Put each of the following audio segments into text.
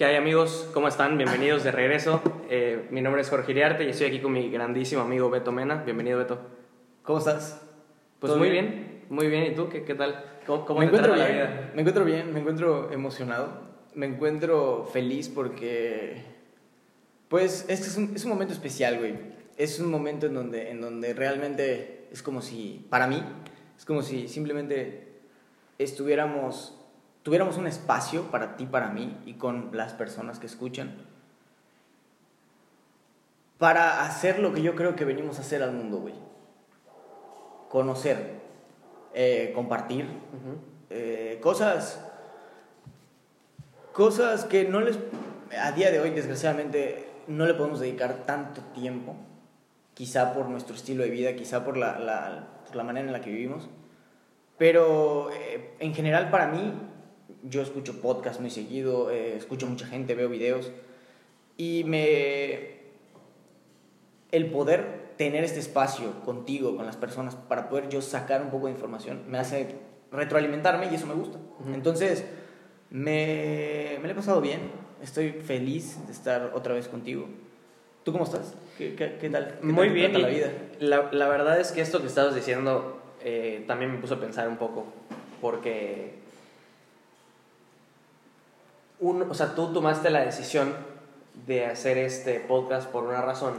¿Qué hay amigos? ¿Cómo están? Bienvenidos de regreso. Eh, mi nombre es Jorge Iriarte y estoy aquí con mi grandísimo amigo Beto Mena. Bienvenido Beto. ¿Cómo estás? Pues muy bien? muy bien. ¿Y tú qué, qué tal? ¿Cómo, cómo me te encuentro trata bien, la vida? me encuentro bien, me encuentro emocionado, me encuentro feliz porque, pues, este es un, es un momento especial, güey. Es un momento en donde, en donde realmente es como si, para mí, es como si simplemente estuviéramos, tuviéramos un espacio para ti, para mí y con las personas que escuchan para hacer lo que yo creo que venimos a hacer al mundo, güey. Conocer, eh, compartir, eh, cosas cosas que no les a día de hoy desgraciadamente no le podemos dedicar tanto tiempo quizá por nuestro estilo de vida quizá por la, la- por la manera en la que vivimos pero eh, en general para mí yo escucho podcast muy seguido eh, escucho mucha gente veo videos y me el poder tener este espacio contigo, con las personas, para poder yo sacar un poco de información, me hace retroalimentarme y eso me gusta. Entonces, me, me lo he pasado bien, estoy feliz de estar otra vez contigo. ¿Tú cómo estás? ¿Qué, qué, qué tal? ¿Qué Muy tal bien. la vida? La, la verdad es que esto que estabas diciendo eh, también me puso a pensar un poco. Porque. Un- o sea, tú tomaste la decisión de hacer este podcast por una razón.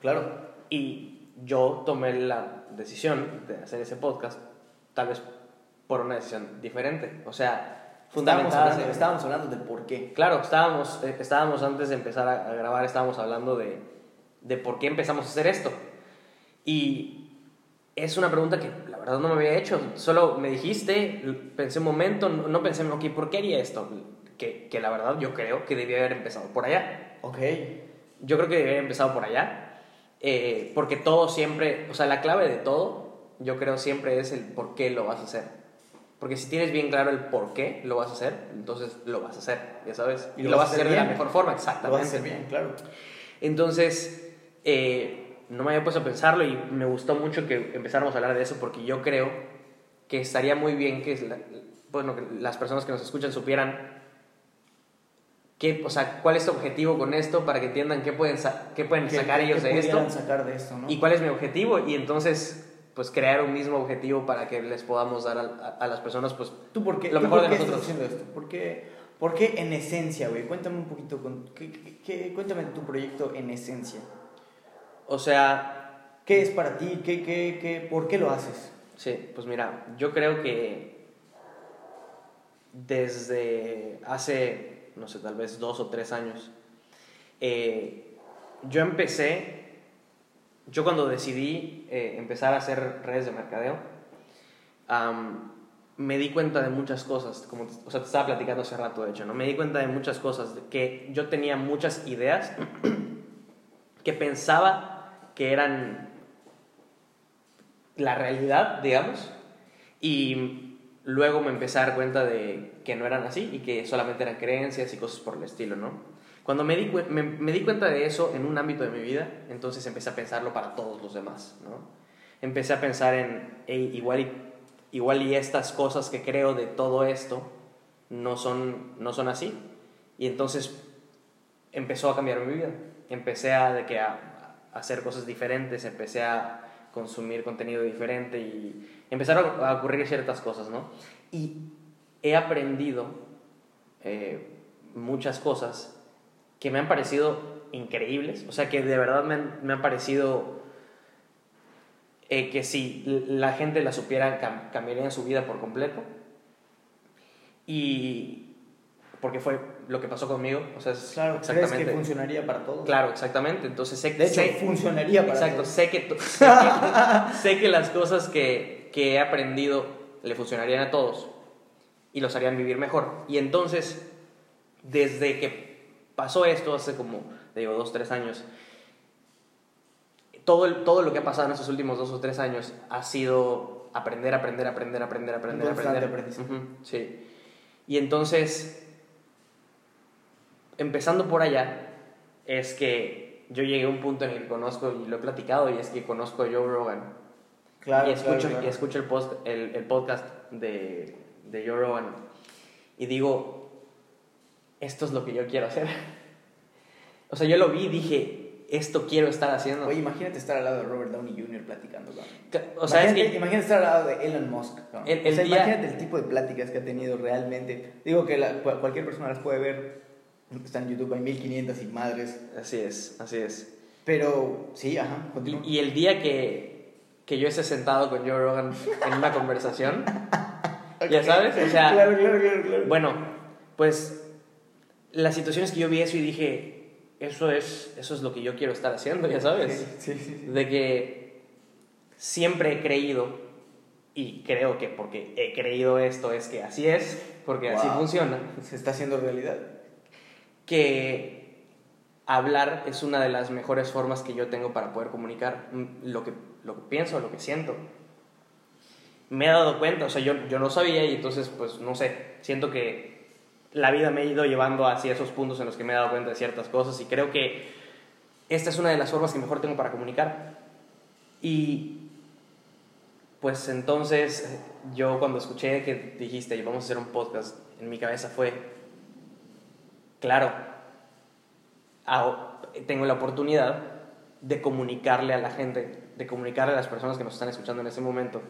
Claro. Y yo tomé la decisión de hacer ese podcast, tal vez por una decisión diferente. O sea, Estábamos en- estábamos hablando del por qué. Claro, estábamos, eh, estábamos antes de empezar a, a grabar, estábamos hablando de, de por qué empezamos a hacer esto. Y es una pregunta que la verdad no me había hecho. Solo me dijiste, pensé un momento, no, no pensé, ok, ¿por qué haría esto? Que, que la verdad yo creo que debía haber empezado por allá. Ok. Yo creo que debía haber empezado por allá. eh, porque todo siempre, o sea, la clave de todo, yo creo siempre es el por qué lo vas a hacer. Porque si tienes bien claro el por qué lo vas a hacer, entonces lo vas a hacer, ya sabes. Y, lo, vas a hacer de la bien. mejor forma, Lo exactamente. vas a hacer bien, claro. Entonces, eh, no me había puesto a pensarlo y me gustó mucho que empezáramos a hablar de eso porque yo creo que estaría muy bien que, bueno, que las personas que nos escuchan supieran qué, o sea, cuál es tu objetivo con esto para que entiendan qué pueden, sa- qué pueden ¿Qué- sacar qué- ellos de esto sacar de esto, ¿no? y cuál es mi objetivo y entonces pues crear un mismo objetivo para que les podamos dar a, a- a las personas pues ¿Tú por qué, Lo tú mejor por de qué nosotros. estás haciendo esto? ¿Por qué, por qué en esencia, güey? Cuéntame un poquito, con, ¿qué, qué- qué- cuéntame tu proyecto en esencia. o sea ¿Qué es para ti? ¿Qué, qué, qué, ¿Por qué lo haces? Sí, pues mira, yo creo que desde hace, no sé, tal vez dos o tres años, eh, yo empecé, yo cuando decidí eh, empezar a hacer redes de mercadeo, me di cuenta de muchas cosas, como, o sea, te estaba platicando hace rato, de hecho, ¿no? Me di cuenta de muchas cosas, que yo tenía muchas ideas que pensaba que eran la realidad, digamos, y luego me empecé a dar cuenta de que no eran así y que solamente eran creencias y cosas por el estilo, ¿no? Cuando me di, me, me di cuenta de eso en un ámbito de mi vida, entonces empecé a pensarlo para todos los demás, ¿no? Empecé a pensar en, "Ey, igual, y, igual y estas cosas que creo de todo esto no son, no son así. Y entonces empezó a cambiar mi vida. Empecé a, de que a hacer cosas diferentes, empecé a consumir contenido diferente y empezaron a ocurrir ciertas cosas, ¿no? Y he aprendido eh, muchas cosas que me han parecido increíbles, o sea, que de verdad me han, me han parecido eh, que si la gente la supiera cam- cambiarían su vida por completo. Y porque fue lo que pasó conmigo, o sea, es Claro, ¿crees exactamente. que funcionaría para todos? Claro, exactamente. Entonces sé De hecho, sé- funcionaría para Exacto, todos. sé que, to- sé que, sé que las cosas que, que he aprendido le funcionarían a todos y los harían vivir mejor. Y entonces, desde que pasó esto, hace como, digo, dos, tres años, todo, el- todo lo que ha pasado en estos últimos dos o tres años ha sido aprender, aprender, aprender, aprender, aprender, constante aprender. aprendizaje. Ujú, sí. Y entonces, empezando por allá, es que yo llegué a un punto en el que conozco, y lo he platicado, y es que conozco a Joe Rogan. Claro, y escucho, claro, claro. Y escucho el, post, el, el podcast de, de Joe Rogan. Y digo, esto es lo que yo quiero hacer. O sea, yo lo vi y dije, esto quiero estar haciendo. Oye, imagínate estar al lado de Robert Downey Jr. platicando con o sea, imagínate, es que imagínate estar al lado de Elon Musk. El- el o sea, día- Imagínate el tipo de pláticas que ha tenido realmente. Digo que la- cualquier persona las puede ver. Están en YouTube, hay 1500 y madres. así es, así es. Pero sí, ajá, Y, continúa. y el día que, que yo esté sentado con Joe Rogan en una conversación, ya sabes, o sea, Claro, claro, claro, bueno, pues la situación es que yo vi eso y dije, eso es, eso es lo que yo quiero estar haciendo, ya sabes. Sí, sí, sí. De que siempre he creído, y creo que porque he creído esto es que así es, porque así Wow. funciona, Se está haciendo realidad. Que hablar es una de las mejores formas que yo tengo para poder comunicar mm, lo que, lo que pienso, lo que siento. Me he dado cuenta, o sea, yo, yo no sabía y entonces, pues, no sé, siento que la vida me ha ido llevando hacia esos puntos en los que me he dado cuenta de ciertas cosas y creo que esta es una de las formas que mejor tengo para comunicar. Y pues entonces yo cuando escuché que dijiste, vamos a hacer un podcast, en mi cabeza fue, claro, tengo la oportunidad de comunicarle a la gente, de comunicarle a las personas que nos están escuchando en ese momento,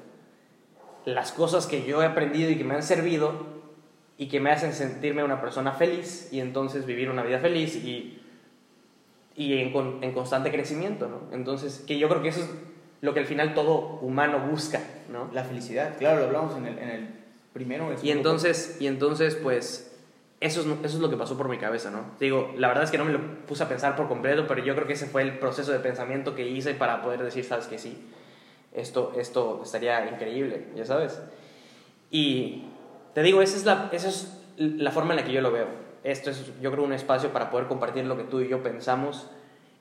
las cosas que yo he aprendido y que me han servido y que me hacen sentirme una persona feliz y entonces vivir una vida feliz y, y en, en constante crecimiento, ¿no? Entonces, que yo creo que eso es lo que al final todo humano busca, ¿no? La felicidad, claro, lo hablamos en el, en el primero. el Y entonces, y entonces pues, eso es, eso es lo que pasó por mi cabeza, ¿no? Digo, la verdad es que no me lo puse a pensar por completo, pero yo creo que ese fue el proceso de pensamiento que hice para poder decir, sabes que sí, esto, esto estaría increíble, ya sabes. Y te digo, esa es, la, esa es la forma en la que yo lo veo. Esto es, yo creo, un espacio para poder compartir lo que tú y yo pensamos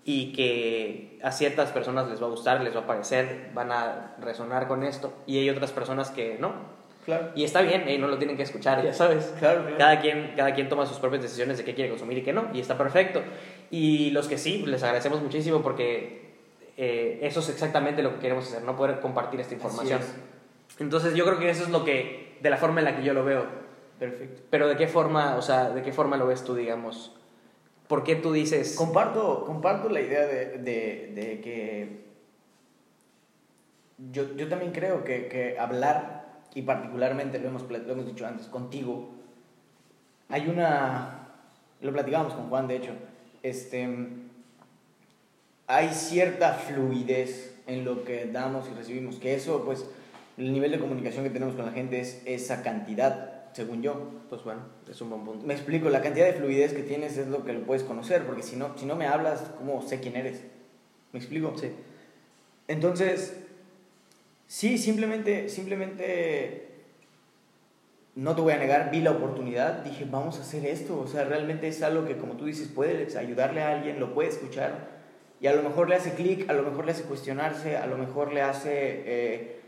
y que a ciertas personas les va a gustar, les va a parecer, van a resonar con esto, y hay otras personas que no, Claro, y está bien, eh, no lo tienen que escuchar, ya sabes. claro, claro. Cada quien, cada quien toma sus propias decisiones de qué quiere consumir y qué no, y está perfecto. Y los que sí, les agradecemos muchísimo porque eh, eso es exactamente lo que queremos hacer, no poder compartir esta información. Así Entonces yo creo que eso es lo que, de la forma en la que yo lo veo. Perfecto. Pero de qué forma, o sea, de qué forma lo ves tú, digamos. ¿Por qué tú dices... Comparto, comparto la idea de, de, de que yo, yo también creo que, que hablar, y particularmente lo hemos, lo hemos dicho antes, contigo, hay una, lo platicábamos con Juan de hecho, este, hay cierta fluidez en lo que damos y recibimos, que eso pues el nivel de comunicación que tenemos con la gente es esa cantidad, según yo. Pues bueno, es un buen punto. Me explico, la cantidad de fluidez que tienes es lo que lo puedes conocer, porque si no, si no me hablas, ¿cómo sé quién eres? ¿Me explico? Sí. Entonces, sí, simplemente, simplemente, no te voy a negar, vi la oportunidad, dije, vamos a hacer esto, o sea, realmente es algo que, como tú dices, puedes ayudarle a alguien, lo puede escuchar, y a lo mejor le hace clic, a lo mejor le hace cuestionarse, a lo mejor le hace eh,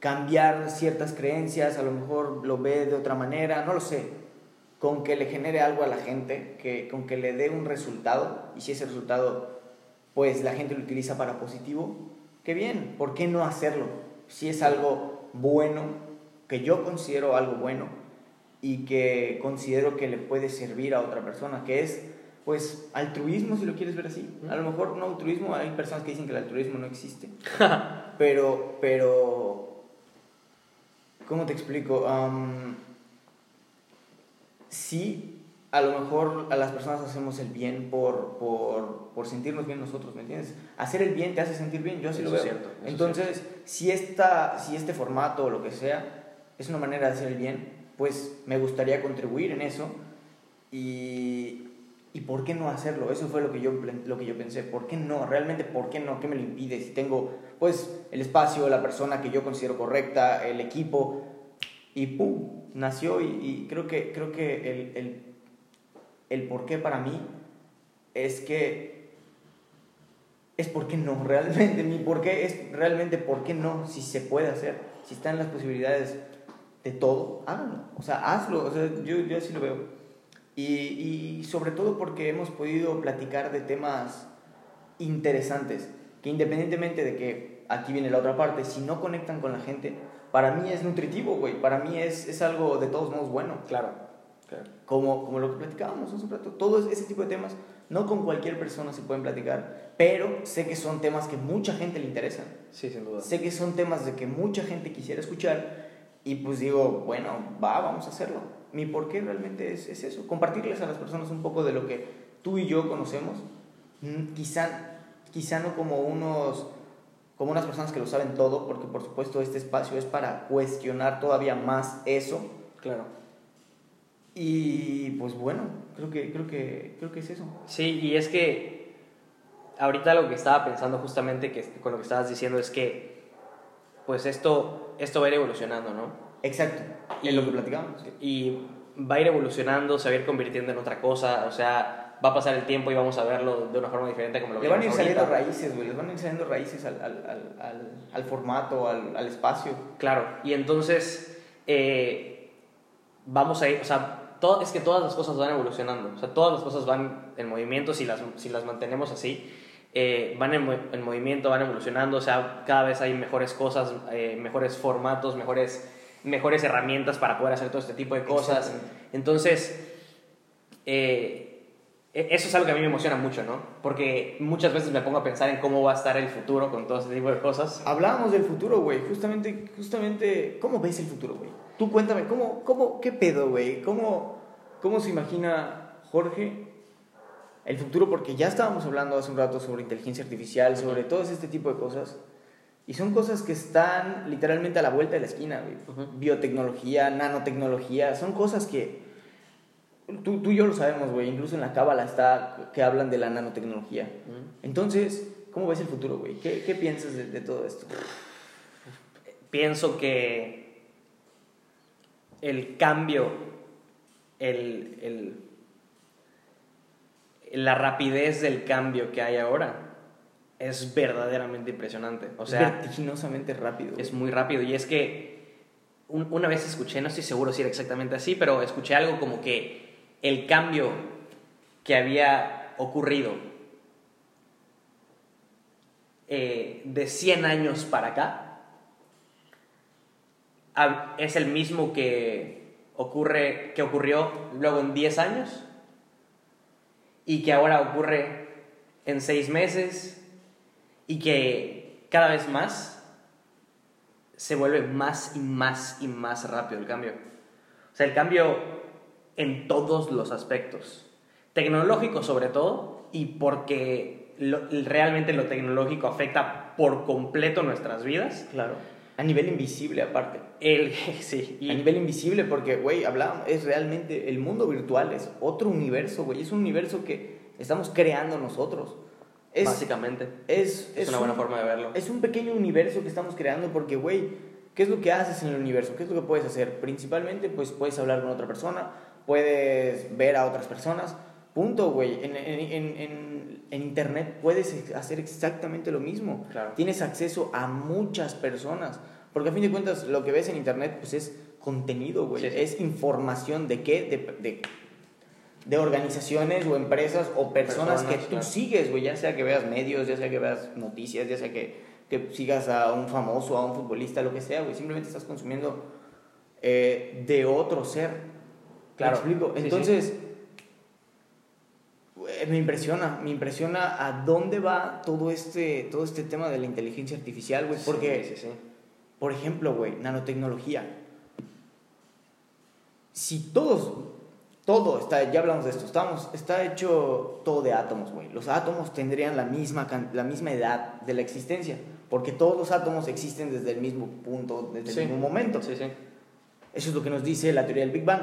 cambiar ciertas creencias, a lo mejor lo ve de otra manera, no lo sé, con que le genere algo a la gente, que, con que le dé un resultado, y si ese resultado, pues la gente lo utiliza para positivo, qué bien, ¿por qué no hacerlo? Si es algo bueno, que yo considero algo bueno, y que considero que le puede servir a otra persona, que es pues altruismo si lo quieres ver así. A lo mejor no altruismo, hay personas que dicen que el altruismo no existe. pero, pero, ¿cómo te explico? Sí, a lo mejor a las personas hacemos el bien por, por, por sentirnos bien nosotros, ¿me entiendes? Hacer el bien te hace sentir bien, yo así Eso lo veo. cierto, Entonces, si, esta, si este formato o lo que sea es una manera de hacer el bien, pues me gustaría contribuir en eso y, y ¿por qué no hacerlo? Eso fue lo que, yo, lo que yo pensé, ¿por qué no? Realmente, ¿por qué no? ¿Qué me lo impide? Si tengo pues el espacio, la persona que yo considero correcta, el equipo y ¡pum! Nació y, y creo que, creo que el, el, el por qué para mí es que es por qué no, realmente, mi por qué es realmente por qué no, si se puede hacer, si están las posibilidades de todo, háganlo, o sea, hazlo, o sea, yo, yo así lo veo. Y, y sobre todo porque hemos podido platicar de temas interesantes, que independientemente de que aquí viene la otra parte, si no conectan con la gente, para mí es nutritivo, güey, para mí es, es algo de todos modos bueno. Claro. Como, como lo que platicábamos hace un rato. Todo ese tipo de temas, no con cualquier persona se pueden platicar, pero sé que son temas que mucha gente le interesan. Sí, sin duda. Sé que son temas de que mucha gente quisiera escuchar y pues digo, bueno, va, vamos a hacerlo. Mi por qué realmente es, es eso, compartirles a las personas un poco de lo que tú y yo conocemos, Mm, quizá, quizá no como unos como unas personas que lo saben todo, porque por supuesto este espacio es para cuestionar todavía más eso. Claro. Y pues bueno, creo que, creo que, creo que es eso. Sí, y es que ahorita lo que estaba pensando justamente que, con lo que estabas diciendo es que pues esto, esto va a ir evolucionando, ¿no? Exacto, Y- en lo que platicamos. Y va a ir evolucionando, se va a ir convirtiendo en otra cosa, o sea, va a pasar el tiempo y vamos a verlo de una forma diferente como lo Le van a ir vemos saliendo ahorita. raíces, güey, les van a ir saliendo raíces al, al, al, al, formato, al, al espacio. Claro, y entonces eh, vamos a ir, o sea, todo, es que todas las cosas van evolucionando, o sea, todas las cosas van en movimiento si las, si las mantenemos así, eh, van en, en movimiento, van evolucionando, o sea, cada vez hay mejores cosas, eh, mejores formatos, mejores, mejores herramientas para poder hacer todo este tipo de cosas. Entonces, eh, e- eso es algo que a mí me emociona mucho, ¿no? Porque muchas veces me pongo a pensar en cómo va a estar el futuro con todo este tipo de cosas. Hablábamos del futuro, güey, justamente, justamente, ¿cómo ves el futuro, güey? Tú cuéntame, ¿cómo, cómo, qué pedo, güey? ¿Cómo, ¿Cómo se imagina Jorge el futuro? Porque ya estábamos hablando hace un rato sobre inteligencia artificial, sobre todo este tipo de cosas. Y son cosas que están literalmente a la vuelta de la esquina, güey. Ujú. Biotecnología, nanotecnología, son cosas que tú, tú y yo lo sabemos, güey. Incluso en la cábala está que hablan de la nanotecnología. Entonces, ¿cómo ves el futuro, güey? ¿Qué, qué piensas de, de todo esto? pienso que el cambio, el, el- la rapidez del cambio que hay ahora es verdaderamente impresionante. O es sea, vertiginosamente rápido. güey. es muy rápido. Y es que un- una vez escuché, no estoy seguro si era exactamente así, pero escuché algo como que el cambio que había ocurrido eh, de 100 años para acá es el mismo que ocurre que ocurrió luego en 10 años y que ahora ocurre en 6 meses y que cada vez más se vuelve más y más y más rápido el cambio. O sea, el cambio en todos los aspectos. Tecnológico sobre todo, y porque lo- realmente lo tecnológico afecta por completo nuestras vidas. Claro. A nivel invisible, aparte. El, sí, y- A nivel invisible, porque, güey, hablábamos, es realmente el mundo virtual, es otro universo, güey. Es un universo que estamos creando nosotros. Es, básicamente. es, Es una buena forma de verlo. Es un pequeño universo que estamos creando porque, güey, ¿qué es lo que haces en el universo? ¿Qué es lo que puedes hacer? Principalmente, pues puedes hablar con otra persona, puedes ver a otras personas. Punto, güey. En, en, en, en, Internet puedes hacer exactamente lo mismo. Claro. Tienes acceso a muchas personas. Porque a fin de cuentas, lo que ves en Internet, pues es contenido, güey. Sí, sí. Es información de qué? De, de, de organizaciones o empresas o personas, Personas, que tú claro. sigues, güey. Ya sea que veas medios, ya sea que veas noticias, ya sea que, que sigas a un famoso, a un futbolista, lo que sea, güey. Simplemente estás consumiendo eh, de otro ser. Claro. ¿Me explico? Sí, sí. Güey, me impresiona, me impresiona a dónde va todo este, todo este tema de la inteligencia artificial, güey. Porque, Sí, sí, sí. por ejemplo, güey, nanotecnología. Si todos, todo está, ya hablamos de esto, estamos, está hecho todo de átomos, güey. Los átomos tendrían la misma, la misma edad de la existencia, porque todos los átomos existen desde el mismo punto, desde el mismo momento. Sí, sí. Eso es lo que nos dice la teoría del Big Bang.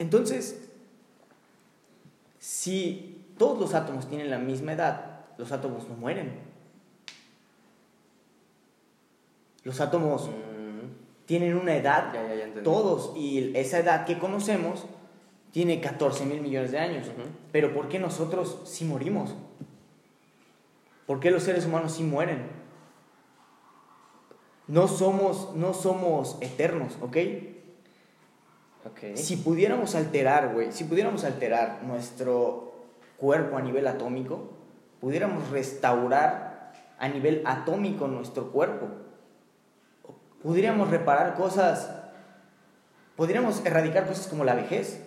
Entonces, si todos los átomos tienen la misma edad, los átomos no mueren. Los átomos Mm, tienen una edad, ya, ya, ya entendí. todos, y esa edad que conocemos tiene 14 mil millones de años. Pero ¿por qué nosotros sí morimos? ¿Por qué los seres humanos sí mueren? No somos, no somos eternos, ¿ok? Ok. Si pudiéramos alterar, güey, si pudiéramos alterar nuestro cuerpo a nivel atómico, pudiéramos restaurar a nivel atómico nuestro cuerpo. Podríamos reparar cosas, podríamos erradicar cosas como la vejez.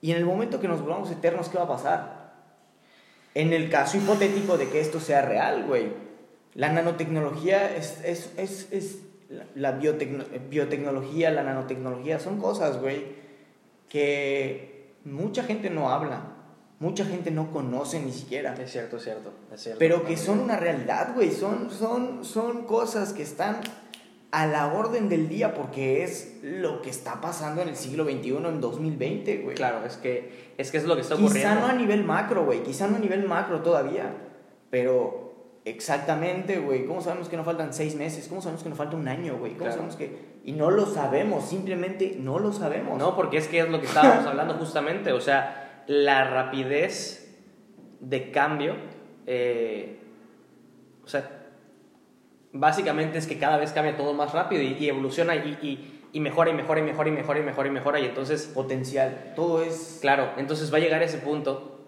Y en el momento que nos volvamos eternos, ¿qué va a pasar? En el caso hipotético de que esto sea real, güey. La nanotecnología es, es, es, es la biotecno biotecnología, la nanotecnología, son cosas, güey, que mucha gente no habla, mucha gente no conoce ni siquiera. Es cierto, es cierto, es cierto. Pero que son una realidad, güey, son, son, son cosas que están a la orden del día porque es lo que está pasando en el siglo XXI, en 2020, güey. Claro, es que es, que es lo que está Quizá ocurriendo. no a nivel macro, güey, quizá no a nivel macro todavía, pero exactamente, güey, ¿cómo sabemos que no faltan seis meses? ¿Cómo sabemos que nos falta un año, güey? ¿Cómo Claro. sabemos que...? Y no lo sabemos, simplemente no lo sabemos. No, porque es que es lo que estábamos hablando justamente, o sea, la rapidez de cambio, eh, o sea, básicamente es que cada vez cambia todo más rápido y, y evoluciona y, y- y mejora y mejora y mejora y mejora y mejora y mejora y entonces, Potencial, todo es... claro, entonces va a llegar ese punto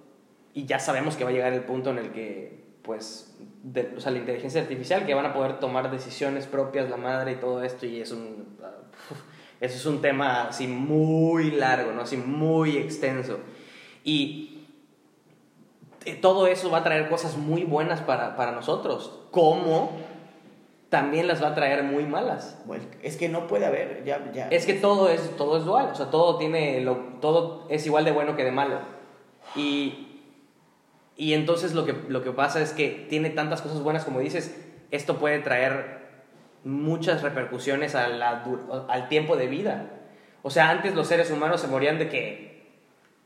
y ya sabemos que va a llegar el punto en el que, pues, de- o sea, la inteligencia artificial, que van a poder tomar decisiones propias, la madre y todo esto y es un... Eso es un tema así muy largo, ¿no? Así muy extenso. Y eh, todo eso va a traer cosas muy buenas para, para nosotros, como también las va a traer muy malas. Bueno, es que no puede haber, ya... ya. Es que todo es, todo es dual, o sea, todo, tiene lo, todo es igual de bueno que de malo. Y, y entonces lo que, lo que pasa es que tiene tantas cosas buenas como dices, esto puede traer muchas repercusiones a la al tiempo de vida. O sea, antes los seres humanos se morían de que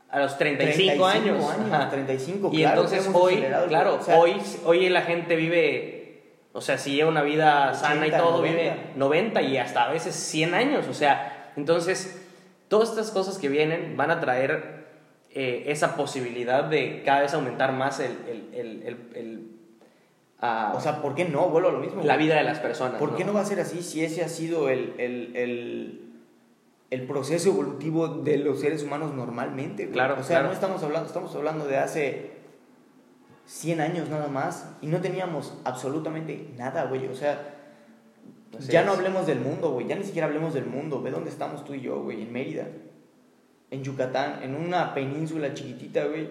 a los 35, años. Ajá. 35, Y claro, entonces hoy, claro, o sea, hoy, hoy la gente vive, o sea, si lleva una vida sana y 80, todo, 90. vive 90 y hasta a veces 100 años. O sea, entonces, todas estas cosas que vienen van a traer eh, esa posibilidad de cada vez aumentar más el, el, el, el- ah, O sea, ¿por qué no? Vuelvo a lo mismo. la vida de las personas. ¿Por qué no va a ser así si ese ha sido el, el, el, el proceso evolutivo de los seres humanos normalmente? güey? Claro, O sea, claro. no estamos hablando, estamos hablando de hace 100 años nada más y no teníamos absolutamente nada, güey. O sea, Así ya es. no hablemos del mundo, güey. Ya ni siquiera hablemos del mundo. Ve dónde estamos tú y yo, güey. En Mérida. En Yucatán. En una península chiquitita, güey.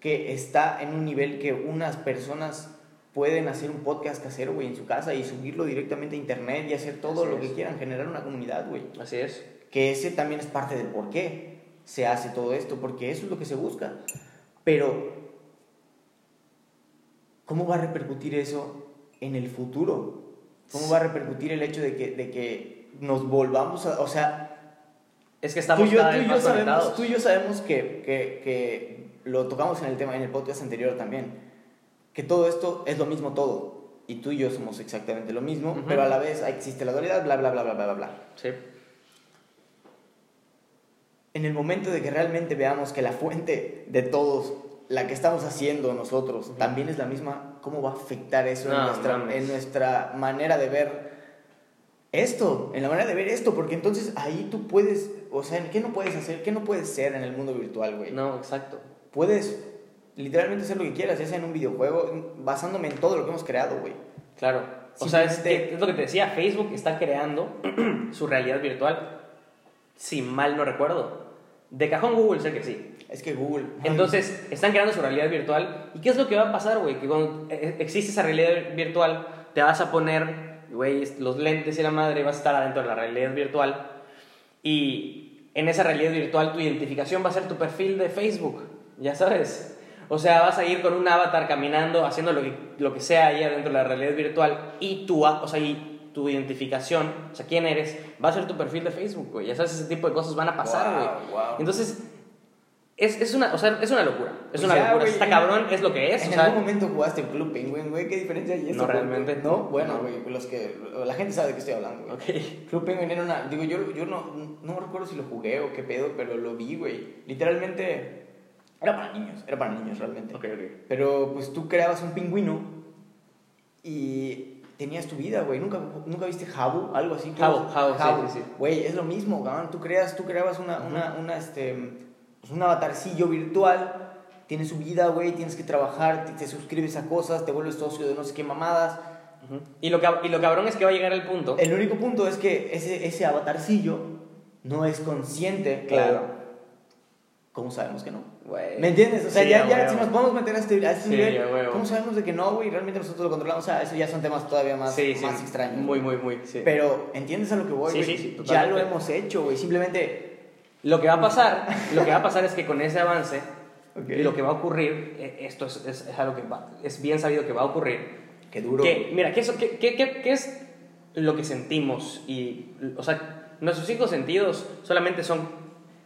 Que está en un nivel que unas personas pueden hacer un podcast casero, güey, en su casa y subirlo directamente a internet y hacer todo Así lo es. que quieran. Generar una comunidad, güey. Así es. Que ese también es parte del por qué se hace todo esto. Porque eso es lo que se busca. Pero, ¿cómo va a repercutir eso en el futuro? ¿Cómo va a repercutir el hecho de que, de que nos volvamos a... O sea, Es que estamos tú yo, cada tú vez yo más sabemos, conectados. tú y yo sabemos que, que, que lo tocamos en el tema, en el podcast anterior también, que todo esto es lo mismo todo. Y tú y yo somos exactamente lo mismo, Ujú. pero a la vez existe la dualidad, bla, bla, bla, bla, bla, bla. Sí. En el momento de que realmente veamos que la fuente de todos, la que estamos haciendo nosotros, también es la misma, ¿cómo va a afectar eso en, No, nuestra, mames. en nuestra manera de ver esto? En la manera de ver esto, porque entonces ahí tú puedes, o sea, ¿qué no puedes hacer? ¿Qué no puedes ser en el mundo virtual, güey? No, exacto. Puedes literalmente hacer lo que quieras, ya sea en un videojuego, basándome en todo lo que hemos creado, güey. Claro. O sea, es, que- es lo que te decía, Facebook está creando su realidad virtual, si mal no recuerdo. De cajón Google sé que sí. Es que Google... Entonces, están creando su realidad virtual. ¿Y qué es lo que va a pasar, güey? Que cuando eh, existe esa realidad virtual, te vas a poner, güey, los lentes y la madre, vas a estar adentro de la realidad virtual. Y en esa realidad virtual, tu identificación va a ser tu perfil de Facebook. Ya sabes. O sea, vas a ir con un avatar caminando, haciendo lo que, lo que sea ahí adentro de la realidad virtual. Y tu, o sea, y tu identificación, o sea, quién eres, va a ser tu perfil de Facebook, güey. Ya sabes, ese tipo de cosas van a pasar, güey. Wow, wow. Entonces, es, es, una, o sea, es una locura. Es Pues una locura. güey, Está cabrón, es lo que es. En o sea, algún momento jugaste Club Penguin, güey. ¿Qué diferencia hay eso? No, güey? realmente. ¿No? Bueno, No. güey, los que... La gente sabe de qué estoy hablando, güey. ok. Club Penguin era una... Digo, yo, yo no, no recuerdo si lo jugué o qué pedo, pero lo vi, güey. Literalmente... Era para niños, era para niños realmente. Ok, ok. Pero pues tú creabas un pingüino y tenías tu vida, güey. ¿Nunca, ¿Nunca viste Jabu? Algo así. Jabu, Jabu, sí, sí, sí. Güey, es lo mismo, cabrón. Tú, creas, tú creabas una, una, una, este, pues, un avatarcillo virtual. Tienes su vida, güey. Tienes que trabajar, te, te suscribes a cosas, te vuelves socio de no sé qué mamadas. Ujú. y, lo cab- y lo cabrón es que va a llegar el punto. El único punto es que ese, ese avatarcillo no es consciente. Claro. ¿Cómo sabemos que no? Güey. ¿Me entiendes? O sea, Sí, ya, ya huevo. si nos podemos meter a este, a este Sí, nivel. ¿cómo sabemos de que no, güey? Realmente nosotros lo controlamos. O sea, eso ya son temas todavía más, Sí, más extraños. Muy, muy, muy. sí. Pero, ¿entiendes a lo que voy, Sí, güey? ya lo hemos hecho, güey. Simplemente... Lo que va a pasar, lo que va a pasar es que con ese avance, Ok. lo que va a ocurrir, eh, esto es, es, es algo que va- es bien sabido que va a ocurrir. Qué duro. Que, mira, ¿qué es, qué, qué- qué- es lo que sentimos? Y, o sea, nuestros cinco sentidos solamente son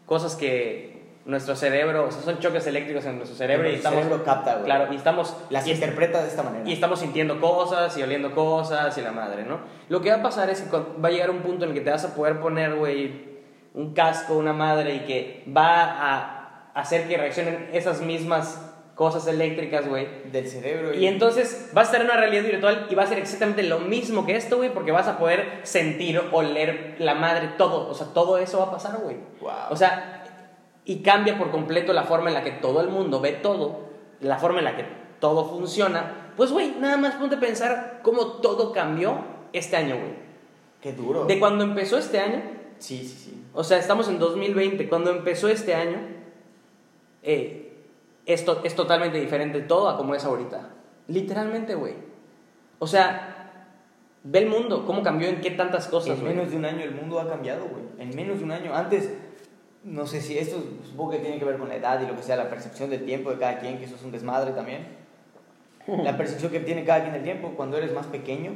cosas que nuestro cerebro, o sea, son choques eléctricos en nuestro cerebro y El estamos... cerebro capta, güey. Claro, y estamos... Las y- interpreta de esta manera. y estamos sintiendo cosas y oliendo cosas y la madre, ¿no? Lo que va a pasar es que va a llegar un punto en el que te vas a poder poner, güey, un casco, una madre y que va a hacer que reaccionen esas mismas cosas eléctricas, güey. Del cerebro. Y entonces vas a estar en una realidad virtual y va a ser exactamente lo mismo que esto, güey, porque vas a poder sentir, oler la madre, todo. O sea, todo eso va a pasar, güey. Wow. O sea, y cambia por completo la forma en la que todo el mundo ve todo, la forma en la que todo funciona. Pues, güey, nada más ponte a pensar cómo todo cambió este año, güey. Qué duro. De cuando empezó este año, Sí, sí, sí. O sea, estamos en 2020, cuando empezó este año, eh, esto es totalmente diferente todo a como es ahorita. Literalmente, güey. O sea, ve el mundo, cómo cambió, en qué tantas cosas, En menos de un año el mundo ha cambiado, güey. En menos de un año. Antes, no sé si esto supongo que tiene que ver con la edad y lo que sea, la percepción del tiempo de cada quien, que eso es un desmadre también. La percepción que tiene cada quien del tiempo cuando eres más pequeño,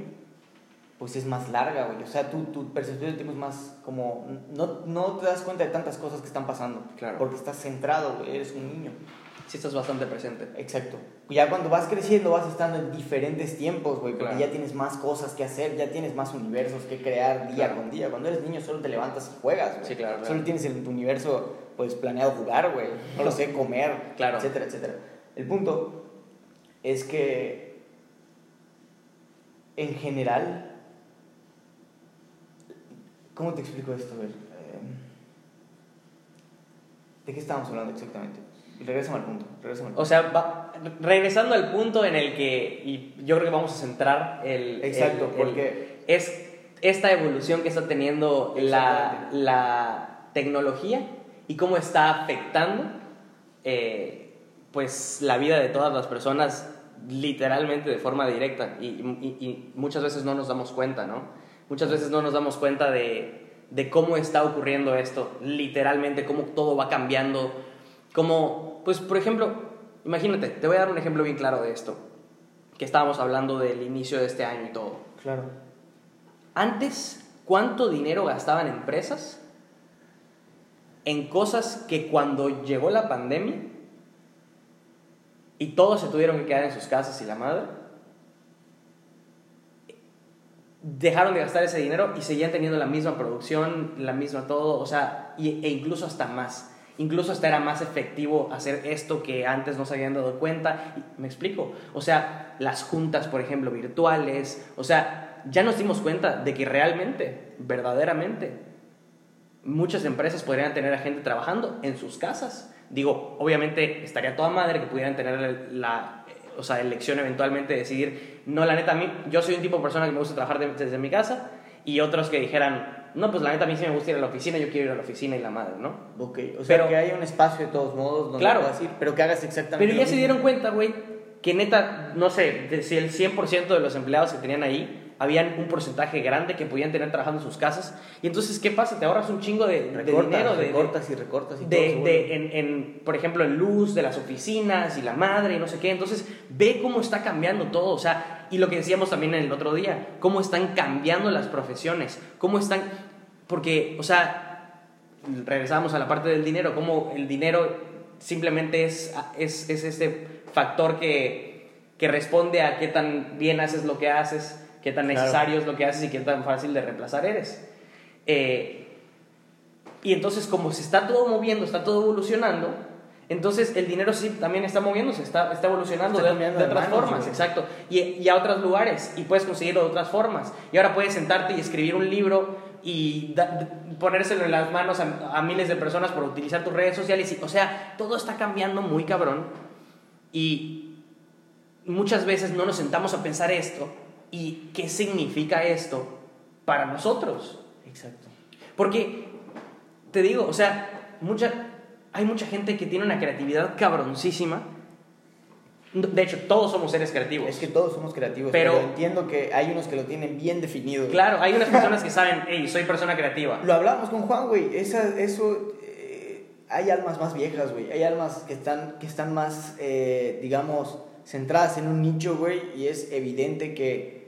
pues es más larga, güey. O sea, tu, tu percepción del tiempo es más como... No, no te das cuenta de tantas cosas que están pasando. Claro. Porque estás centrado, güey. Eres un niño. Sí estás bastante presente. Exacto. Ya cuando vas creciendo vas estando en diferentes tiempos, güey, porque Claro. ya tienes más cosas que hacer, ya tienes más universos que crear día Claro. con día. Cuando eres niño solo te levantas y juegas, güey. Sí, claro, claro. Solo tienes en tu universo pues planeado jugar, güey. No lo sé, comer, Claro. etcétera, etcétera. El punto es que en general ¿Cómo te explico esto? A ver, eh, ¿De qué estábamos hablando exactamente? Regresamos al punto. al punto. O sea, va- regresando al punto en el que, y yo creo que vamos a centrar el... Exacto, el- el- porque- es esta evolución que está teniendo la, la tecnología y cómo está afectando eh, pues la vida de todas las personas literalmente de forma directa y, y- y muchas veces no nos damos cuenta, ¿no? Muchas veces no nos damos cuenta de, de cómo está ocurriendo esto, literalmente, cómo todo va cambiando, cómo, pues por ejemplo, imagínate, te voy a dar un ejemplo bien claro de esto, que estábamos hablando del inicio de este año y todo. Claro. Antes, ¿cuánto dinero gastaban empresas en cosas que cuando llegó la pandemia y todos se tuvieron que quedar en sus casas y la madre, dejaron de gastar ese dinero y seguían teniendo la misma producción, la misma todo, o sea, y- e incluso hasta más. Incluso hasta era más efectivo hacer esto que antes no se habían dado cuenta. ¿Me explico? O sea, las juntas, por ejemplo, virtuales. O sea, ya nos dimos cuenta de que realmente, verdaderamente, muchas empresas podrían tener a gente trabajando en sus casas. Digo, obviamente estaría toda madre que pudieran tener la, o sea, elección eventualmente de decidir, no, la neta, a mí, yo soy un tipo de persona que me gusta trabajar de- desde mi casa, y otros que dijeran, no, pues la neta, a mí sí me gusta ir a la oficina, yo quiero ir a la oficina y la madre, ¿no? Ok, o sea Pero- que haya un espacio de todos modos donde Claro. puedas ir, pero que hagas exactamente Pero lo ya se dieron cuenta, güey, que neta, no sé, si el 100% de los empleados que tenían ahí, habían un porcentaje grande que podían tener trabajando en sus casas. Y entonces, ¿qué pasa? Te ahorras un chingo de, de dinero. De, recortas y recortas y todo de, vuelve. de- en, en, por ejemplo, en luz de las oficinas y la madre y no sé qué. Entonces, ve cómo está cambiando todo. O sea, y lo que decíamos también el otro día, cómo están cambiando las profesiones, cómo están... Porque, o sea, regresamos a la parte del dinero, cómo el dinero simplemente es, es, es este factor que, que responde a qué tan bien haces lo que haces, qué tan Claro. necesario es lo que haces y qué tan fácil de reemplazar eres. Eh, y entonces, como se está todo moviendo, está todo evolucionando, entonces el dinero sí también está moviéndose, está, está evolucionando Está de, de de otras manos, formas, exacto. Y, y a otros lugares, y puedes conseguirlo de otras formas. Y ahora puedes sentarte y escribir un libro y da- ponérselo en las manos a, a miles de personas por utilizar tus redes sociales. Y, o sea, todo está cambiando muy cabrón. Y muchas veces no nos sentamos a pensar esto y qué significa esto para nosotros. Exacto. Porque, te digo, o sea, mucha, hay mucha gente que tiene una creatividad cabroncísima. De hecho, todos somos seres creativos. Es que todos somos creativos, Pero- pero, entiendo que hay unos que lo tienen bien definido. Claro, hay unas personas que saben, hey, soy persona creativa. Lo hablamos con Juan, güey. Esa, eso. eh, hay almas más viejas, güey. Hay almas que están, que están más, eh, digamos, centradas en un nicho, güey. Y es evidente que,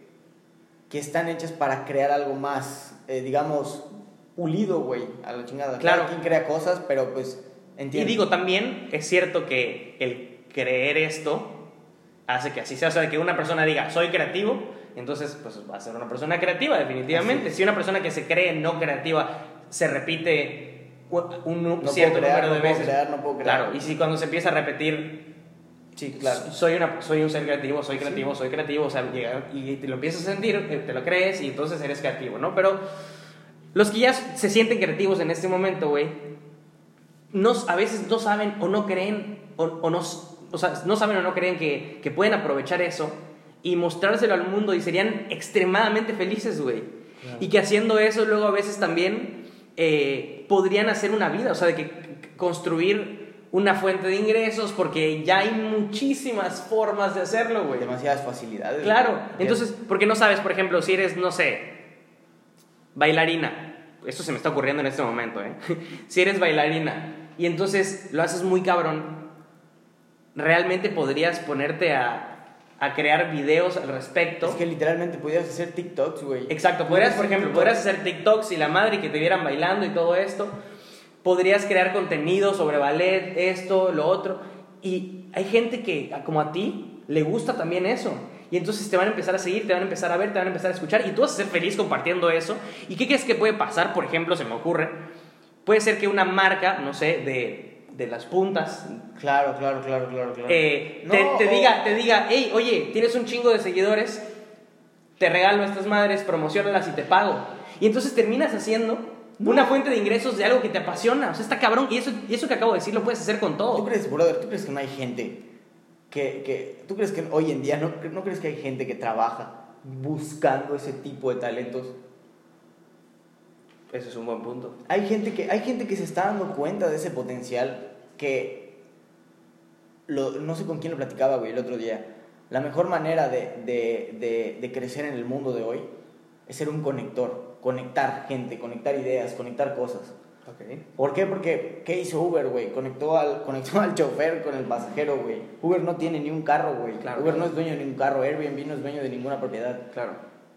que están hechas para crear algo más, eh, digamos, pulido, güey. A la chingada. Claro. Quien crea cosas, pero pues. Y Entiendo. digo, también es cierto que el creer esto hace que así sea. O sea, que una persona diga, soy creativo, entonces pues va a ser una persona creativa, definitivamente. Si una persona que se cree no creativa se repite un No cierto puedo crear, número de no puedo veces. crear, no puedo crear. Claro, y si cuando se empieza a repetir, Sí, claro. soy, una, soy un ser creativo, soy creativo, soy creativo, o sea, y te lo empiezas a sentir, eh, te lo crees y entonces eres creativo, ¿no? Pero los que ya se sienten creativos en este momento, güey, no, a veces no saben o no creen, o, o no, o sea, no saben o no creen que, que pueden aprovechar eso y mostrárselo al mundo y serían extremadamente felices, güey. Y que haciendo eso luego a veces también eh, podrían hacer una vida, o sea, de que construir una fuente de ingresos porque ya hay muchísimas formas de hacerlo, güey. Demasiadas facilidades. Claro, entonces, porque no sabes, por ejemplo, si eres, no sé, bailarina, esto se me está ocurriendo en este momento, ¿eh? si eres bailarina y entonces lo haces muy cabrón, realmente podrías ponerte a, a crear videos al respecto. Es que literalmente podías hacer TikToks, güey. Exacto, podrías, por ejemplo, TikToks. podrías hacer TikToks y la madre que te vieran bailando y todo esto. Podrías crear contenido sobre ballet, esto, lo otro. Y hay gente que, como a ti, le gusta también eso. Y entonces te van a empezar a seguir, te van a empezar a ver, te van a empezar a escuchar. Y tú vas a ser feliz compartiendo eso. ¿Y qué crees que puede pasar? Por ejemplo, se me ocurre. Puede ser que una marca, no sé, de, de las puntas, Claro, claro, claro, claro, claro. eh, No, te, te o- diga, te diga, hey, oye, tienes un chingo de seguidores, te regalo estas madres, promocionalas y te pago. Y entonces terminas haciendo una fuente de ingresos de algo que te apasiona. O sea, está cabrón. Y eso, y eso que acabo de decir lo puedes hacer con ¿Tú todo. crees, brother, tú crees que no hay gente que, que tú crees que hoy en día no, no crees que hay gente que trabaja buscando ese tipo de talentos? Ese es un buen punto. Hay gente que hay gente que se está dando cuenta de ese potencial que lo- no sé con quién lo platicaba, güey, el otro día. La mejor manera de, de, de, de crecer en el mundo de hoy es ser un conector, conectar gente, conectar ideas, conectar cosas. ¿Por qué? Porque, ¿qué hizo Uber, güey? Conectó al, conectó al chofer con el pasajero, güey. Uber no tiene ni un carro, güey. Claro. Uber no es dueño de ningún carro. Airbnb no es dueño de ninguna propiedad. Claro.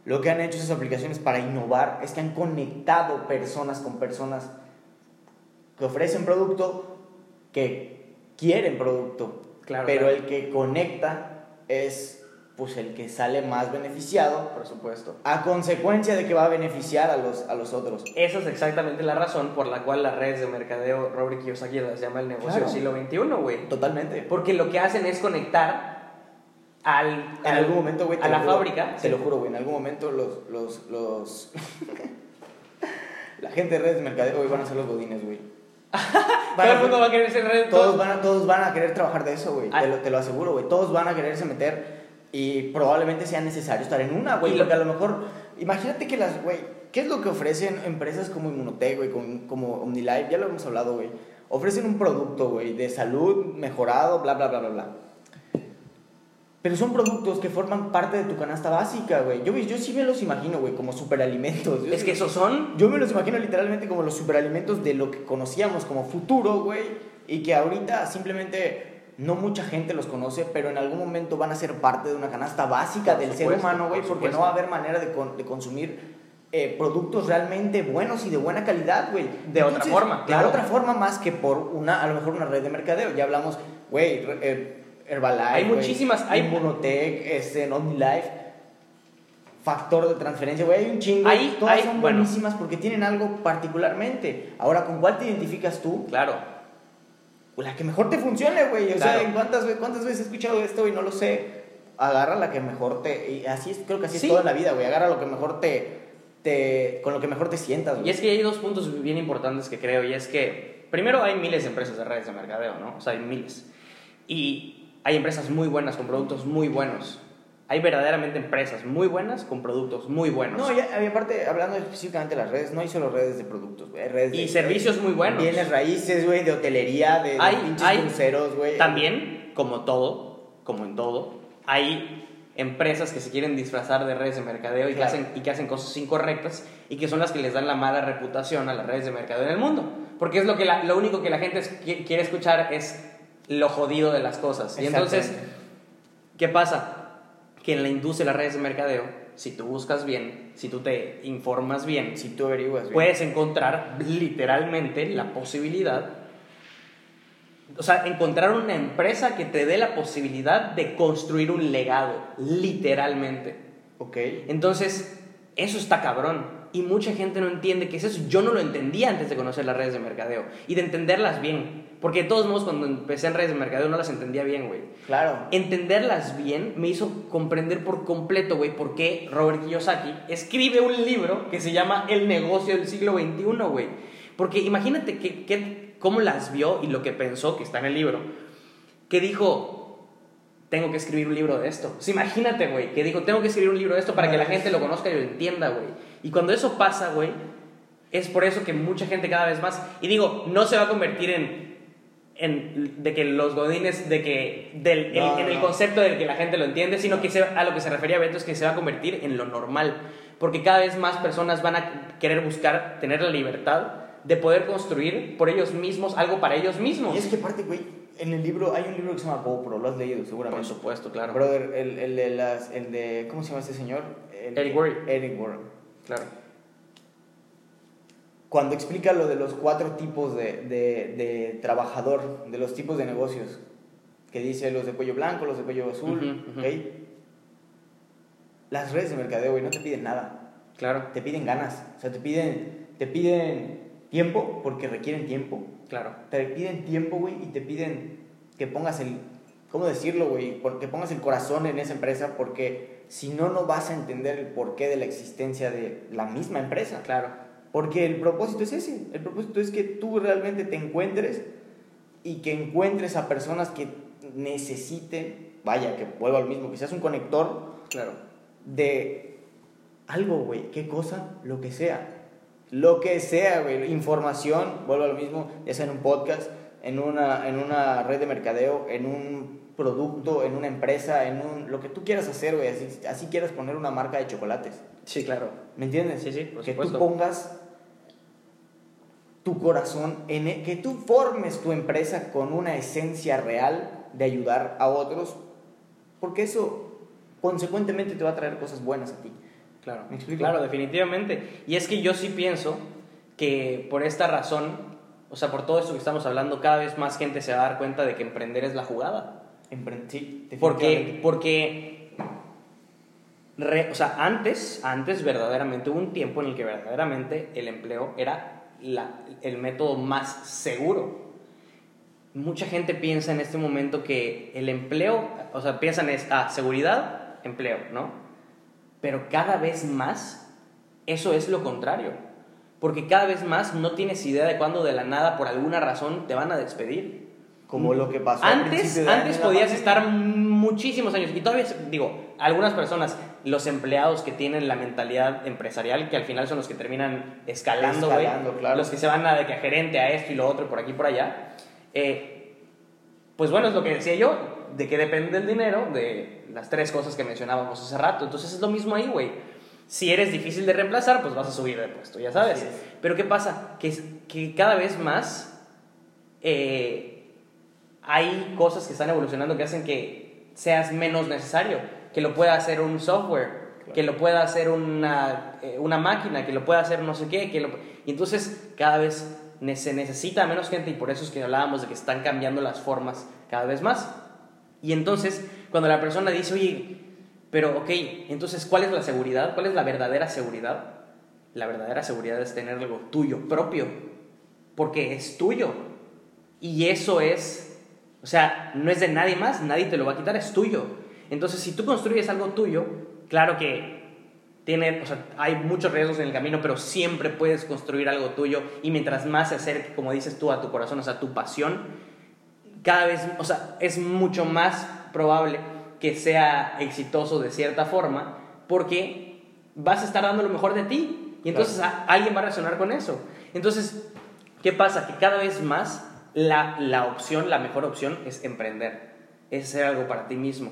Lo que han hecho esas aplicaciones para innovar es que han conectado personas con personas que ofrecen producto, que quieren producto. Claro, Pero claro. el que conecta es pues el que sale más beneficiado Por supuesto. a consecuencia de que va a beneficiar a los, a los otros. Esa es exactamente la razón por la cual las redes de mercadeo Robert Kiyosaki las llama el negocio Claro. del siglo XXI, güey. Totalmente. Porque lo que hacen es conectar al, En al- algún momento, güey, te a la lo juro, fábrica. Te lo juro, güey, en algún momento los. los, los la gente de redes de mercadeo, güey, van a ser los godines, güey. Todo el mundo va a querer ser red. Todos van, a, todos van a querer trabajar de eso, güey. Ah. Te lo, te lo aseguro, güey. Todos van a quererse meter y probablemente sea necesario estar en una, güey. Porque a lo mejor, imagínate que las, güey, ¿qué es lo que ofrecen empresas como Inmunotech, güey, como, como OmniLife? Ya lo hemos hablado, güey. Ofrecen un producto, güey, de salud mejorado, bla, bla, bla, bla, bla. Pero son productos que forman parte de tu canasta básica, güey. Yo, yo sí me los imagino, güey, como superalimentos. Yo Es que esos son. yo me los imagino literalmente como los superalimentos de lo que conocíamos como futuro, güey. Y que ahorita simplemente no mucha gente los conoce, pero en algún momento van a ser parte de una canasta básica Por del ser humano, güey. por Porque no va a haber manera de, con- de consumir eh, productos realmente buenos y de buena calidad, güey. De otra forma, De claro. otra forma más que por una, a lo mejor una red de mercadeo. Ya hablamos, güey, eh, Herbalife. Hay muchísimas, hay- Immunotech, este, OmniLife. Factor de transferencia, güey, hay un chingo. Hay- todas hay- son bueno. buenísimas porque tienen algo particularmente. Ahora, ¿con cuál te identificas tú? Claro. La que mejor te funcione, güey. O Claro. sea, ¿en cuántas, ¿cuántas veces he escuchado esto y no lo sé? Agarra la que mejor te... Y así es, creo que así Sí. es toda la vida, güey. Agarra lo que mejor te... te con lo que mejor te sientas, Y güey. es que hay dos puntos bien importantes que creo, y es que, primero, hay miles de empresas de redes de mercadeo, ¿no? O sea, hay miles. Y hay empresas muy buenas, con productos muy buenos. Hay verdaderamente empresas muy buenas con productos muy buenos. No, ya, y aparte, hablando específicamente de las redes, no hay solo redes de productos, güey. hay Redes de, y servicios muy buenos. Bienes raíces, güey, de hotelería, de, de pinches hay- cruceros, güey. También, como todo, como en todo, hay empresas que se quieren disfrazar de redes de mercadeo y, Claro. que hacen, y que hacen cosas incorrectas y que son las que les dan la mala reputación a las redes de mercadeo en el mundo. Porque es lo, que la- lo único que la gente es- quiere escuchar es lo jodido de las cosas. Y entonces. ¿qué pasa? Que en la industria de las redes de mercadeo, si tú buscas bien, si tú te informas bien, Si tú averiguas, güey. puedes encontrar literalmente la posibilidad, o sea, encontrar una empresa que te dé la posibilidad de construir un legado, literalmente. Ok. Entonces, eso está cabrón. Y mucha gente no entiende qué es eso. Yo no lo entendía antes de conocer las redes de mercadeo y de entenderlas bien. Porque de todos modos, cuando empecé en redes de mercadeo no las entendía bien, güey. Claro. Entenderlas bien me hizo comprender por completo, güey, por qué Robert Kiyosaki escribe un libro que se llama El negocio del siglo XXI, güey. Porque imagínate que, que- cómo las vio y lo que pensó, que está en el libro, que dijo, tengo que escribir un libro de esto. Sea, imagínate, güey, que dijo, tengo que escribir un libro de esto para que la gente lo conozca y lo entienda, güey. Y cuando eso pasa, güey, es por eso que mucha gente cada vez más, y digo, no se va a convertir en, en de que los godines, de que, del, el- No, en el no. concepto del que la gente lo entiende, sino que se- a lo que se refería Beto es que se va a convertir en lo normal, porque cada vez más personas van a querer buscar tener la libertad de poder construir por ellos mismos algo para ellos mismos. Y es que aparte, güey, en el libro, hay un libro que se llama GoPro, lo has leído seguramente. Por supuesto, claro. Brother, el, el de las, el de, ¿cómo se llama este señor? El- Eric Worre. Eric Warren. Claro. Cuando explica lo de los cuatro tipos de, de, de trabajador, de los tipos de negocios, que dice los de cuello blanco, los de cuello azul, Ujú, ujú. ¿ok? Las redes de mercadeo, güey, no te piden nada. Claro, Te piden ganas. O sea, te piden, te piden tiempo porque requieren tiempo. Claro. Te piden tiempo, güey, y te piden que pongas el, ¿cómo decirlo, güey? Que pongas el corazón en esa empresa porque si no, no vas a entender el porqué de la existencia de la misma empresa. Claro. Porque el propósito es ese. El propósito es que tú realmente te encuentres y que encuentres a personas que necesiten, vaya, que vuelva al mismo, que seas un conector Claro. de algo, güey. ¿Qué cosa? Lo que sea. Lo que sea, güey. Información, vuelvo a lo mismo, ya sea en un podcast, en una, en una red de mercadeo, en un producto, en una empresa, en un, lo que tú quieras hacer, güey. Así, así quieras poner una marca de chocolates. Sí, claro. ¿Me entiendes? Sí, sí, por que supuesto. tú pongas tu corazón en e- que tú formes tu empresa con una esencia real de ayudar a otros, porque eso consecuentemente te va a traer cosas buenas a ti. Claro. Claro, definitivamente. Y es que yo sí pienso que por esta razón, o sea, por todo esto que estamos hablando, cada vez más gente se va a dar cuenta de que emprender es la jugada. Empre- sí, Porque, porque re- o sea, antes, antes verdaderamente hubo un tiempo en el que verdaderamente el empleo era la- el método más seguro. Mucha gente piensa en este momento que el empleo, o sea, piensan es, ah, seguridad, empleo, ¿no? Pero cada vez más eso es lo contrario. Porque cada vez más no tienes idea de cuándo de la nada, por alguna razón, te van a despedir. como lo que pasó al Antes, principio de antes podías estar muchísimos años. Y todavía, digo, algunas personas, los empleados que tienen la mentalidad empresarial, que al final son los que terminan escalando, güey. Claro. Los que se van a de que a gerente, a esto y lo otro, por aquí y por allá. Eh, pues bueno, es lo que decía yo, de que depende del dinero, de las tres cosas que mencionábamos hace rato. Entonces es lo mismo ahí, güey. Si eres difícil de reemplazar, pues vas a subir de puesto, ya sabes. Pero ¿qué pasa? Que, que cada vez más eh, hay cosas que están evolucionando que hacen que seas menos necesario, que lo pueda hacer un software, que lo pueda hacer una, eh, una máquina, que lo pueda hacer no sé qué, que lo- y entonces cada vez se necesita menos gente y por eso es que hablábamos de que están cambiando las formas cada vez más. Y entonces cuando la persona dice, oye, pero ok, entonces ¿cuál es la seguridad? ¿Cuál es la verdadera seguridad? La verdadera seguridad es tener algo tuyo, propio, porque es tuyo. Y eso es, o sea, no es de nadie más, nadie te lo va a quitar, es tuyo. Entonces, si tú construyes algo tuyo, claro que tiene, o sea, hay muchos riesgos en el camino, pero siempre puedes construir algo tuyo y mientras más se acerque, como dices tú, a tu corazón, o sea, a tu pasión, cada vez, o sea, es mucho más probable que sea exitoso de cierta forma, porque vas a estar dando lo mejor de ti. Y entonces a- alguien va a reaccionar con eso. Entonces, ¿qué pasa? Que cada vez más la, la opción, la mejor opción es emprender, es hacer algo para ti mismo.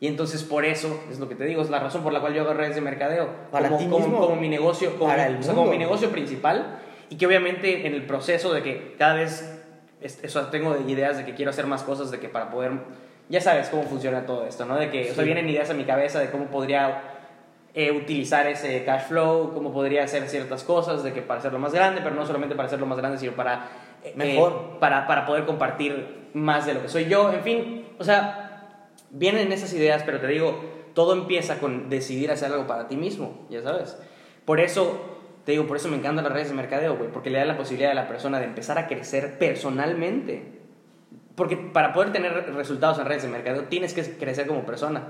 Y entonces por eso, es lo que te digo, es la razón por la cual yo hago redes de mercadeo. Para como, ti como- mismo, como mi negocio, como, para el o sea, como mundo. mi negocio principal. Y que obviamente en el proceso de que cada vez, eso tengo ideas de que quiero hacer más cosas, de que para poder, ya sabes cómo funciona todo esto, ¿no? De que, o sea, Sí. vienen ideas a mi cabeza de cómo podría eh, utilizar ese cash flow, cómo podría hacer ciertas cosas, de que para hacerlo más grande, pero no solamente para hacerlo más grande, sino para... eh, Mejor. para, para poder compartir más de lo que soy yo, en fin, o sea, vienen esas ideas, pero te digo, todo empieza con decidir hacer algo para ti mismo, ya sabes. Por eso, te digo, por eso me encantan las redes de mercadeo, güey, porque le da la posibilidad a la persona de empezar a crecer personalmente. Porque para poder tener resultados en redes de mercadeo tienes que crecer como persona.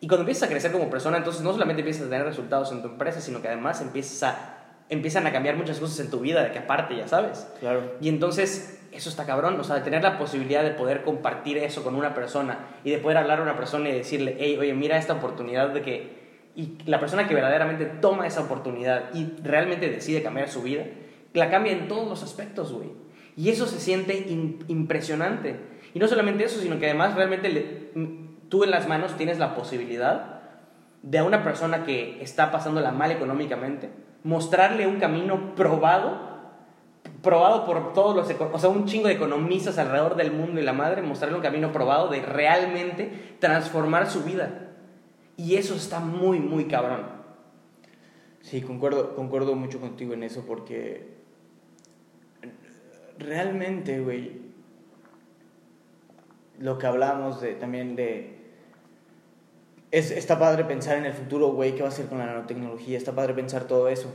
Y cuando empiezas a crecer como persona, entonces no solamente empiezas a tener resultados en tu empresa, sino que además empiezas a, empiezan a cambiar muchas cosas en tu vida, de que aparte, ya sabes. Claro. Y entonces, eso está cabrón, o sea, de tener la posibilidad de poder compartir eso con una persona y de poder hablar a una persona y decirle, hey, oye, mira esta oportunidad de que... Y la persona que verdaderamente toma esa oportunidad y realmente decide cambiar su vida, la cambia en todos los aspectos, güey. Y eso se siente im- impresionante. Y no solamente eso, sino que además realmente le- tú en las manos tienes la posibilidad de a una persona que está pasándola mal económicamente, mostrarle un camino probado probado por todos los, o sea, un chingo de economistas alrededor del mundo y la madre, mostrarle un camino probado de realmente transformar su vida. Y eso está muy, muy cabrón. Sí, concuerdo, concuerdo mucho contigo en eso porque realmente, güey, lo que hablamos de, también de... Es, está padre pensar en el futuro, güey, qué va a hacer con la nanotecnología, está padre pensar todo eso.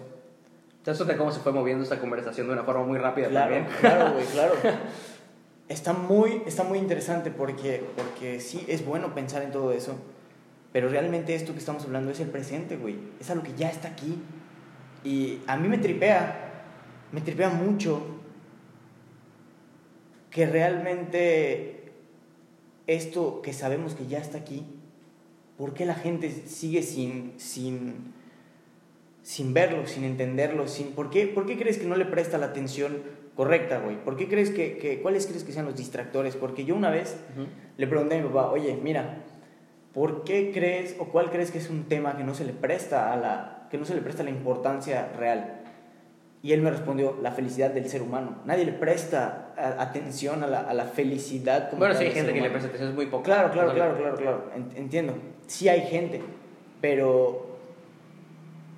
¿Te das cuenta cómo se fue moviendo esta conversación de una forma muy rápida Claro, también? claro, güey, claro. Está muy, está muy interesante porque, porque sí, es bueno pensar en todo eso, pero realmente esto que estamos hablando es el presente, güey. Es algo que ya está aquí. Y a mí me tripea, me tripea mucho que realmente esto que sabemos que ya está aquí, ¿por qué la gente sigue sin, sin, sin verlo, sin entenderlo? Sin, ¿por, qué, ¿Por qué crees que no le presta la atención correcta, güey? ¿Por qué crees que, que, cuáles crees que sean los distractores? Porque yo una vez le pregunté a mi papá, oye, mira, ¿por qué crees o cuál crees que es un tema que no se le presta a la, que no se le presta la importancia real? Y él me respondió, la felicidad del ser humano. Nadie le presta a- atención a la, a la felicidad. como Bueno, sí, hay del gente que le presta atención, es muy poco. Claro, claro, No, claro, claro, claro. En- Entiendo. Sí hay gente, pero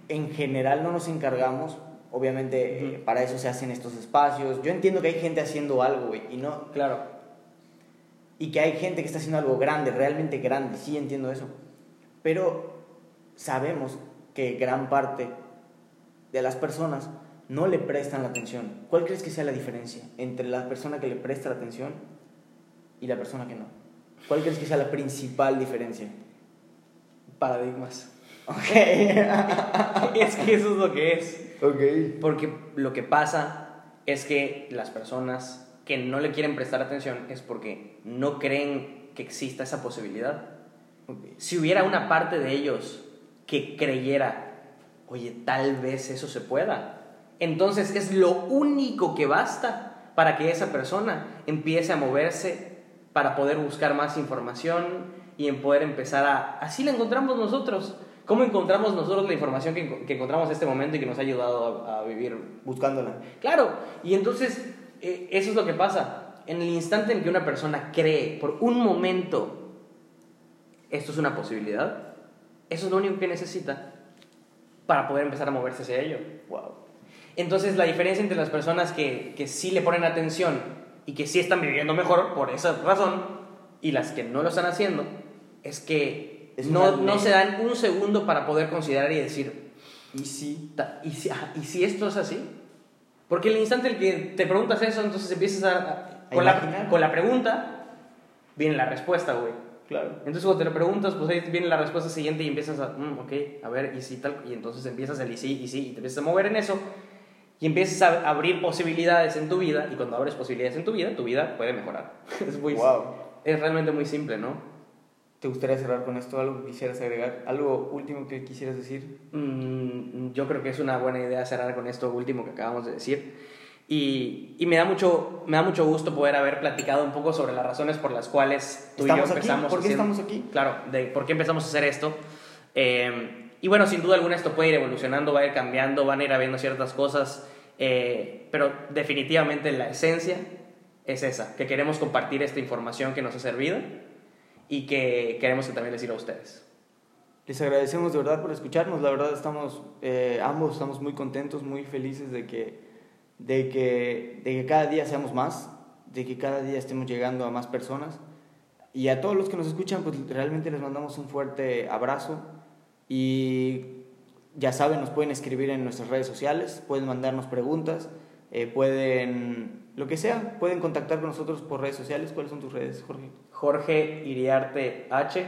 en general no nos encargamos. Obviamente, eh, para eso se hacen estos espacios. Yo entiendo que hay gente haciendo algo, güey, y no, Claro. Y que hay gente que está haciendo algo grande, realmente grande, sí entiendo eso. Pero sabemos que gran parte de las personas no le prestan la atención. ¿Cuál crees que sea la diferencia entre la persona que le presta la atención y la persona que no? ¿Cuál crees que sea la principal diferencia? Paradigmas. Ok. es que eso es lo que es. ok. Porque lo que pasa es que las personas que no le quieren prestar atención es porque no creen que exista esa posibilidad. Si hubiera una parte de ellos que creyera, oye, tal vez eso se pueda, entonces es lo único que basta para que esa persona empiece a moverse para poder buscar más información y en poder empezar a... Así la encontramos nosotros. ¿Cómo encontramos nosotros la información que, que encontramos en este momento y que nos ha ayudado a, a vivir Buscándola. Claro, y entonces eh, eso es lo que pasa. En el instante en que una persona cree por un momento esto es una posibilidad, eso es lo único que necesita para poder empezar a moverse hacia ello. Wow. Entonces la diferencia entre las personas que, que sí le ponen atención y que sí están viviendo mejor por esa razón y las que no lo están haciendo es que Es no, no se dan un segundo para poder considerar y decir, Y. Ta- ¿Y si, ajá, ¿Y si esto es así? Porque el instante en que te preguntas eso, entonces empiezas a... a- con, la, con la pregunta viene la respuesta, güey. Claro. Entonces cuando te lo preguntas, pues ahí viene la respuesta siguiente y empiezas a... "Mm, ok, a ver, y si tal... Y entonces empiezas el y sí, y sí, y te empiezas a mover en eso. Y empiezas a abrir posibilidades en tu vida. Y cuando abres posibilidades en tu vida, tu vida puede mejorar. es, muy, Wow. es realmente muy simple, ¿no? ¿Te gustaría cerrar con esto? ¿Algo que quisieras agregar? ¿Algo último que quisieras decir? Mm, yo creo que es una buena idea cerrar con esto último que acabamos de decir. Y, y, me, da mucho, me da mucho gusto poder haber platicado un poco sobre las razones por las cuales tú y yo empezamos. ¿Por qué estamos aquí? Claro, de por qué empezamos a hacer esto. Eh, y bueno, sin duda alguna esto puede ir evolucionando, va a ir cambiando, van a ir habiendo ciertas cosas, eh, pero definitivamente la esencia es esa, que queremos compartir esta información que nos ha servido y que queremos que también les sirva a ustedes. Les agradecemos de verdad por escucharnos, la verdad estamos, eh, ambos estamos muy contentos, muy felices de que, de, que, de que cada día seamos más, de que cada día estemos llegando a más personas. Y a todos los que nos escuchan, pues realmente les mandamos un fuerte abrazo y ya saben, nos pueden escribir en nuestras redes sociales, pueden mandarnos preguntas, eh, pueden, lo que sea, pueden contactar con nosotros por redes sociales. ¿Cuáles son tus redes, Jorge? Jorge Iriarte H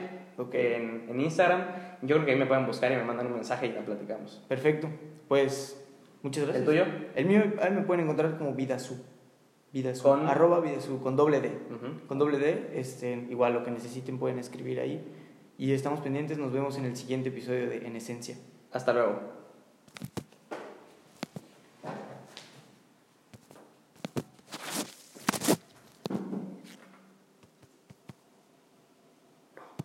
en, en, Instagram. Yo creo que ahí me pueden buscar y me mandan un mensaje y ya platicamos. Perfecto. Pues muchas gracias. ¿El tuyo? El mío, ahí me pueden encontrar como Vidasu. Vidasu. Con arroba Vidasu, con doble D. Con doble D, este, igual lo que necesiten pueden escribir ahí. Y estamos pendientes, nos vemos en el siguiente episodio de En Esencia. Hasta luego.